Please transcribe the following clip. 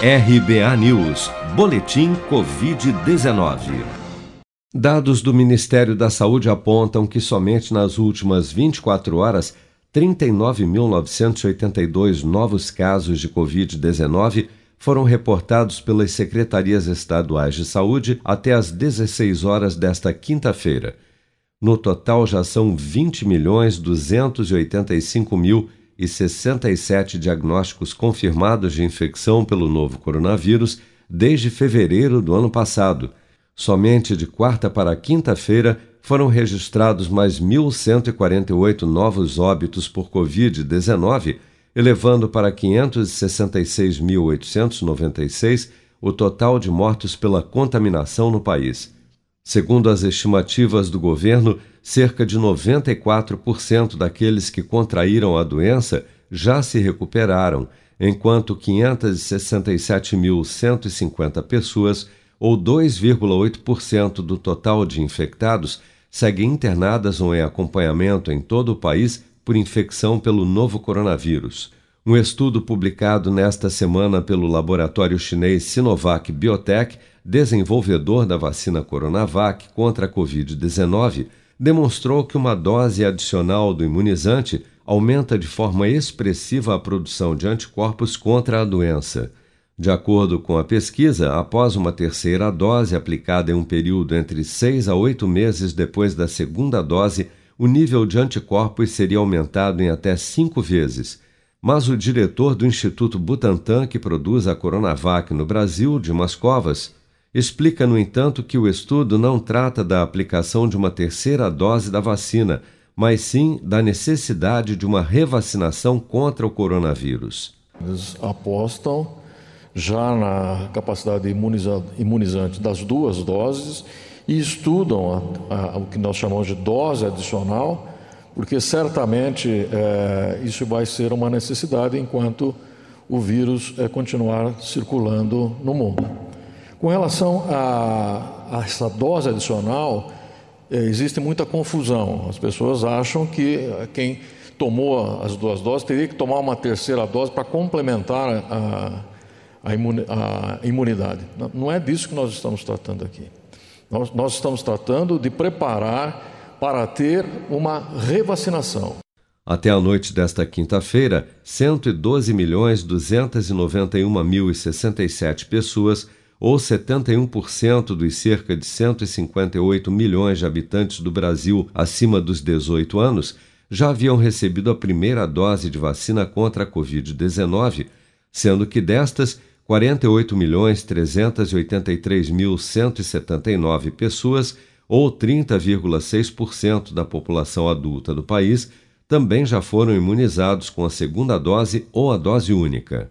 RBA News, Boletim Covid-19. Dados do Ministério da Saúde apontam que somente nas últimas 24 horas, 39.982 novos casos de Covid-19 foram reportados pelas secretarias estaduais de saúde até às 16 horas desta quinta-feira. No total, já são 20 milhões 285 mil e 67 diagnósticos confirmados de infecção pelo novo coronavírus desde fevereiro do ano passado. Somente de quarta para quinta-feira foram registrados mais 1.148 novos óbitos por Covid-19, elevando para 566.896 o total de mortos pela contaminação no país. Segundo as estimativas do governo, cerca de 94% daqueles que contraíram a doença já se recuperaram, enquanto 567.150 pessoas, ou 2,8% do total de infectados, seguem internadas ou em acompanhamento em todo o país por infecção pelo novo coronavírus. Um estudo publicado nesta semana pelo laboratório chinês Sinovac Biotech, desenvolvedor da vacina Coronavac contra a Covid-19, demonstrou que uma dose adicional do imunizante aumenta de forma expressiva a produção de anticorpos contra a doença. De acordo com a pesquisa, após uma terceira dose aplicada em um período entre seis a oito meses depois da segunda dose, o nível de anticorpos seria aumentado em até cinco vezes mas o diretor do Instituto Butantan, que produz a Coronavac no Brasil, Dimas Covas, explica, no entanto, que o estudo não trata da aplicação de uma terceira dose da vacina, mas sim da necessidade de uma revacinação contra o coronavírus. Eles apostam já na capacidade imunizante das duas doses e estudam a, a, o que nós chamamos de dose adicional porque certamente é, isso vai ser uma necessidade enquanto o vírus é, continuar circulando no mundo. Com relação a, a essa dose adicional, é, existe muita confusão. As pessoas acham que quem tomou as duas doses teria que tomar uma terceira dose para complementar a, a, imunidade. Não é disso que nós estamos tratando aqui. Nós, nós estamos tratando de preparar para ter uma revacinação. Até a noite desta quinta-feira, 112.291.067 pessoas, ou 71% dos cerca de 158 milhões de habitantes do Brasil acima dos 18 anos, já haviam recebido a primeira dose de vacina contra a Covid-19, sendo que destas, 48.383.179 pessoas ou 30,6% da população adulta do país, também já foram imunizados com a segunda dose ou a dose única.